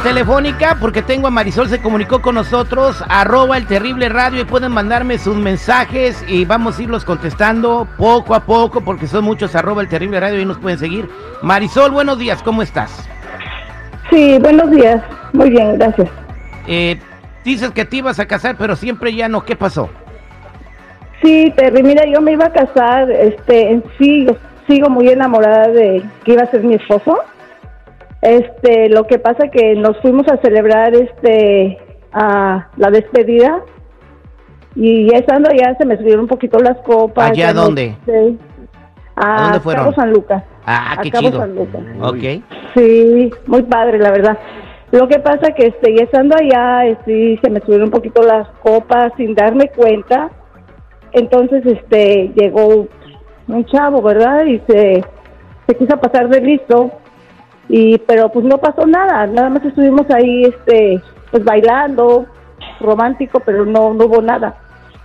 telefónica porque tengo a Marisol, se comunicó con nosotros, arroba el terrible radio y pueden mandarme sus mensajes y vamos a irlos contestando poco a poco porque son muchos arroba el terrible radio y nos pueden seguir. Marisol, buenos días, ¿cómo estás? Sí, buenos días, muy bien, gracias. Eh, dices que te ibas a casar, pero siempre ya no, ¿qué pasó? Sí, Terry, mira, yo me iba a casar, este, en sí, yo sigo muy enamorada de que iba a ser mi esposo. Este, lo que pasa que nos fuimos a celebrar este a la despedida y ya estando allá se me subieron un poquito las copas. ¿Allá ya no dónde? sé. ¿A dónde fueron? Cabo San Lucas. Ah, a qué Cabo chido. San Lucas. Ok. Sí, muy padre, la verdad. Lo que pasa que este, ya estando allá, sí, se me subieron un poquito las copas sin darme cuenta. Entonces, este, llegó un chavo, ¿verdad? Y se, se quiso pasar de listo. Y, pero pues no pasó nada. Nada más estuvimos ahí, este, pues bailando, romántico, pero no, no hubo nada.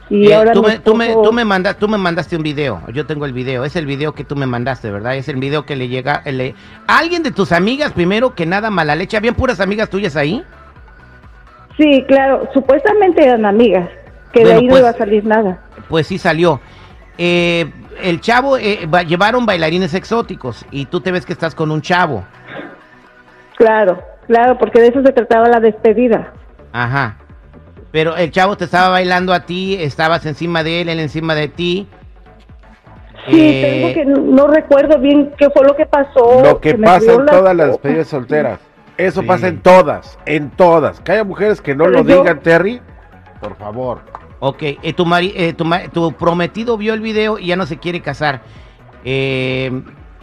Y Eh, ahora tú, me, tú, me, esposo- tú, me manda- tú me mandaste un video, yo tengo el video, es el video que tú me mandaste, ¿verdad? Es el video que le llega... le- ¿Alguien de tus amigas, primero que nada, mala leche? ¿Habían puras amigas tuyas ahí? Sí, claro, supuestamente eran amigas, que Bueno, de ahí pues- no iba a salir nada. Pues sí salió. Eh, el chavo, eh, va- llevaron bailarines exóticos y tú te ves que estás con un chavo. Claro, claro, porque de eso se trataba la despedida. Ajá. Pero el chavo te estaba bailando a ti, estabas encima de él, él encima de ti. Sí, Eh, te digo que no, no recuerdo bien qué fue lo que pasó. Lo que pasa en las todas las despedidas solteras. Eso Sí. pasa en todas, en todas. Que haya mujeres que no Pero lo yo- digan, Terry, por favor. Ok, eh, tu, mari- eh, tu, ma- tu prometido vio el video y ya no se quiere casar. Eh,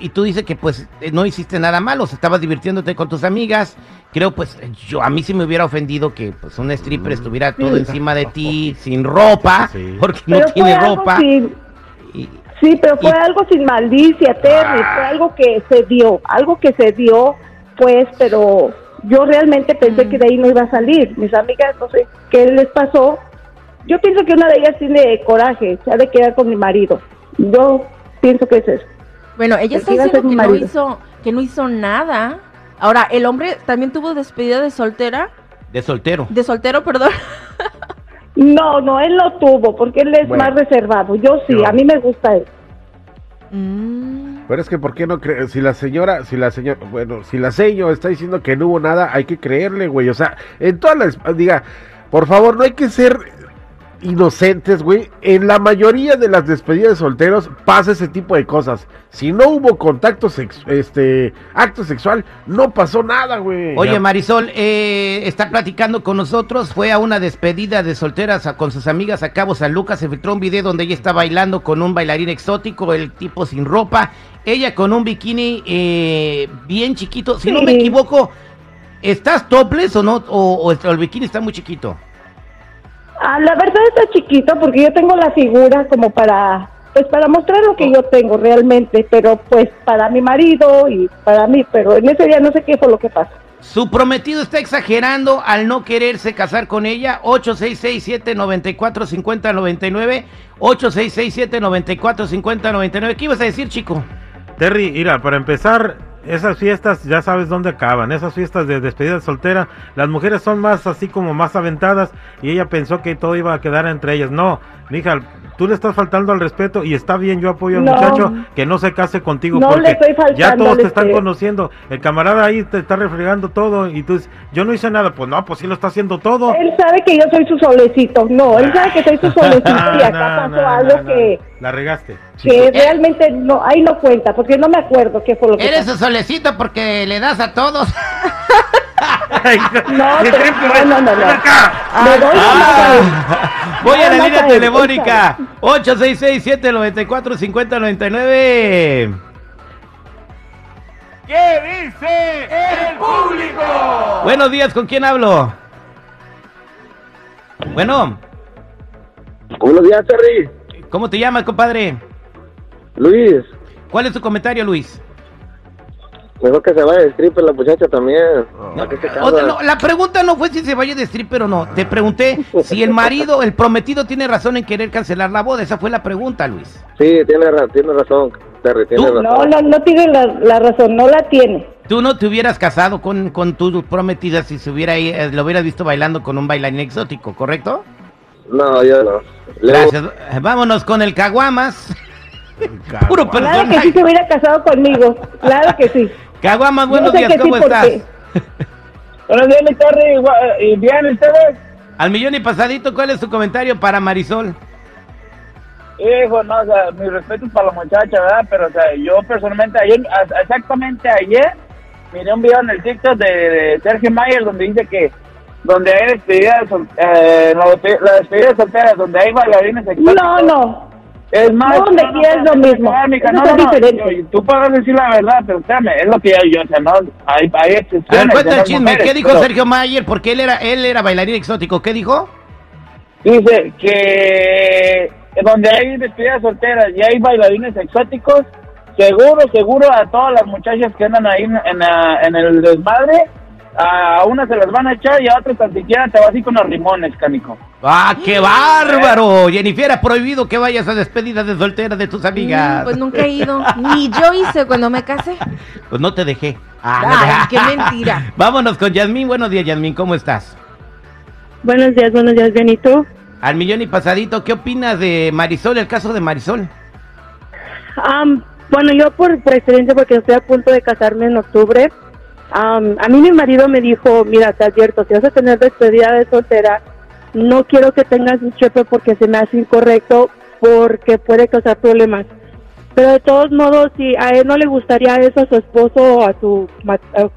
y tú dices que pues eh, no hiciste nada malo, o sea, estabas divirtiéndote con tus amigas. Creo pues yo a mí sí me hubiera ofendido que pues un stripper estuviera todo Sí. encima de ti sin ropa, Sí. porque no Pero tiene ropa. sin- Y- sí, pero fue y- algo sin malicia, Terry. Ah. Fue algo que se dio, algo que se dio, pues, pero yo realmente pensé Mm. que de ahí no iba a salir. Mis amigas, no sé qué les pasó. Yo pienso que una de ellas tiene coraje, se ha de quedar con mi marido. Yo pienso que es eso. Bueno, ella está diciendo que no hizo, que no hizo nada. Ahora, el hombre también tuvo despedida de soltera, de soltero. de soltero, perdón. No, no, él no tuvo, porque él es Bueno. más reservado. Yo sí, Yo. a mí me gusta él. Mm, Pero es que, ¿por qué no creer? Si la señora, si la señora, bueno, si la señora está diciendo que no hubo nada, hay que creerle, güey. O sea, en todas las, diga, por favor, no hay que ser inocentes, güey. En la mayoría de las despedidas de solteros pasa ese tipo de cosas. Si no hubo contacto sex, este, acto sexual, no pasó nada, güey. Oye, Marisol, eh, está platicando con nosotros, fue a una despedida de solteras a- con sus amigas a Cabo San Lucas, se filtró un video donde ella está bailando con un bailarín exótico, el tipo sin ropa, ella con un bikini eh, bien chiquito, si no me equivoco, ¿estás topless o no? O, o el bikini está muy chiquito. Ah, la verdad está chiquito porque yo tengo la figura como para, pues para mostrar lo que yo tengo realmente, pero pues para mi marido y para mí, pero en ese día no sé qué fue lo que pasó. Su prometido está exagerando al no quererse casar con ella. 8667-945099. 8667-945099. ¿Qué ibas a decir, chico? Terry, mira, para empezar, esas fiestas ya sabes dónde acaban. Esas fiestas de despedida soltera, las mujeres son más así como más aventadas y ella pensó que todo iba a quedar entre ellas. No, mija, tú le estás faltando al respeto y está bien, yo apoyo al No. muchacho que no se case contigo No porque le estoy faltando ya todos te están respeto. conociendo. El camarada ahí te está refregando todo y tú dices, yo no hice nada. Pues no, pues sí lo está haciendo todo. Él sabe que yo soy su solecito, no, él sabe que soy su solecito y acá No, pasó algo no. que, La regaste. que realmente no, ahí no cuenta, porque no me acuerdo qué fue lo que Eres pasó. su solecito porque le das a todos. No, ¿Qué pero- crees que no, no, no, mano. Voy a la línea telefónica. 866-794-5099. ¿Qué dice el público? Buenos días, ¿con quién hablo? Bueno, Buenos días, Terry. ¿cómo te llamas, compadre? Luis, ¿Cuál es tu comentario, Luis? Mejor que se vaya de stripper la muchacha también. ¿Para qué se O sea, casa? no, la pregunta no fue si se vaya de stripper o no. Te pregunté si el marido, el prometido, tiene razón en querer cancelar la boda. Esa fue la pregunta, Luis. Sí, tiene, tiene razón, Terry, tiene Tú- razón. No, no, no tiene la, la razón, no la tiene. Tú no te hubieras casado con, con tu prometida si se hubiera, eh, lo hubieras visto bailando con un bailarín exótico, ¿correcto? No, yo no. Gracias. Vámonos con el Caguamas. Puro Claro que sí se hubiera casado conmigo, claro que sí. Caguamas, buenos días, sí, ¿cómo estás? Buenos días, mi. Gua- ¿Y bien ustedes? Al millón y pasadito, ¿cuál es tu comentario para Marisol? Hijo, no, o sea, mi respeto para la muchacha, ¿verdad? Pero, o sea, yo personalmente, ayer, exactamente ayer, miré un video en el TikTok de, de Sergio Mayer donde dice que donde hay despedidas, eh, la, despe- la despedida de solteras, donde hay bailarines exóticos. No, no. Es más, No, donde es lo mismo. No, es no, no, diferente. yo- tú puedes decir la verdad, pero espérame, es lo que yo, yo o sea, no, hay, hay A excepciones. ver, cuenta de el chisme. mujeres, ¿Qué dijo pero- Sergio Mayer? Porque él era, él era bailarín exótico. ¿Qué dijo? Dice que donde hay despedidas solteras y hay bailarines exóticos, seguro, seguro a todas las muchachas que andan ahí en, en la- en el desmadre, a unas se las van a echar y a otras tan siquiera te vas a ir con los rimones, canico. ¡Ah, qué bárbaro! Jennifer, ha prohibido que vayas a despedidas de soltera de tus amigas. Mm, Pues nunca he ido. Ni yo hice cuando me casé. Pues no te dejé. Ah, no Ay, te- qué mentira. Vámonos con Yasmín. Buenos días, Yasmín. ¿Cómo estás? Buenos días, buenos días, bien, ¿y tú? Al millón y pasadito, ¿qué opinas de Marisol, el caso de Marisol? Am, bueno, yo por, por experiencia, porque estoy a punto de casarme en octubre, am, a mí mi marido me dijo, mira, te advierto, si vas a tener despedida de soltera, no quiero que tengas un chepe porque se me hace incorrecto, porque puede causar problemas. Pero de todos modos, si a él no le gustaría eso a su esposo o a su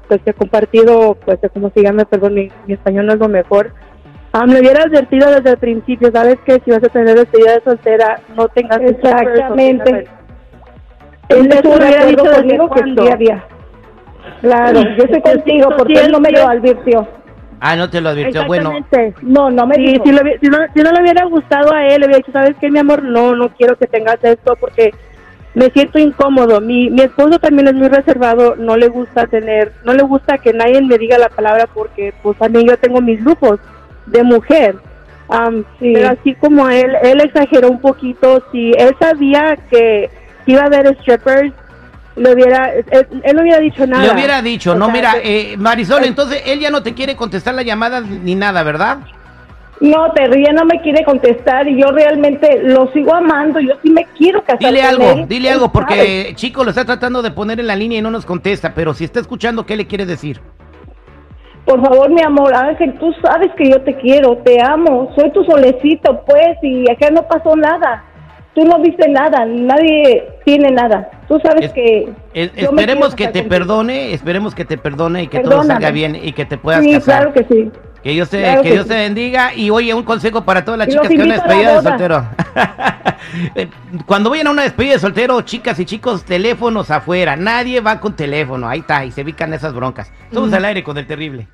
pues, que compartido, pues como se llame, perdón, mi, mi español no es lo mejor, am, le hubiera advertido desde el principio, sabes que si vas a tener despedida de soltera, no tengas un chepe, o Exactamente. Él de hubiera dicho conmigo que había. Claro, yo estoy contigo porque él no me lo advirtió. Ah, no te lo advirtió. Bueno. No, no me Sí, dijo. si, lo si no, si no le hubiera gustado a él, le hubiera dicho, ¿sabes qué, mi amor? No, no quiero que tengas esto porque me siento incómodo. Mi, mi esposo también es muy reservado, no le gusta tener, no le gusta que nadie me diga la palabra porque pues también yo tengo mis lujos de mujer. Am, Sí. Pero así como él, él exageró un poquito, si él sabía que iba a haber strippers, le hubiera, él, él no hubiera dicho nada. le hubiera dicho, O no, sea, mira, que- eh, Marisol, entonces él ya no te quiere contestar la llamada ni nada, ¿verdad? No, Terry ya no me quiere contestar y yo realmente lo sigo amando. Yo sí me quiero casar Dile con algo, él. dile Él algo, sabe. porque Chico lo está tratando de poner en la línea y no nos contesta, pero si está escuchando, ¿qué le quiere decir? Por favor, mi amor, Ángel, tú sabes que yo te quiero, te amo. Soy tu solecito, pues, y acá no pasó nada. Tú no viste nada, nadie tiene nada. Tú sabes Es- que... Es- esperemos que te perdone, esperemos que te perdone y que todo salga bien y que te puedas Sí, casar. claro que sí. Que Dios te, Claro que que Dios sí. te bendiga y oye, un consejo para todas las Y chicas que van a despedida de soltero. Eh, Cuando vayan a una despedida de soltero, chicas y chicos, teléfonos afuera. Nadie va con teléfono. Ahí está, y se ubican esas broncas. Estamos al aire con el terrible.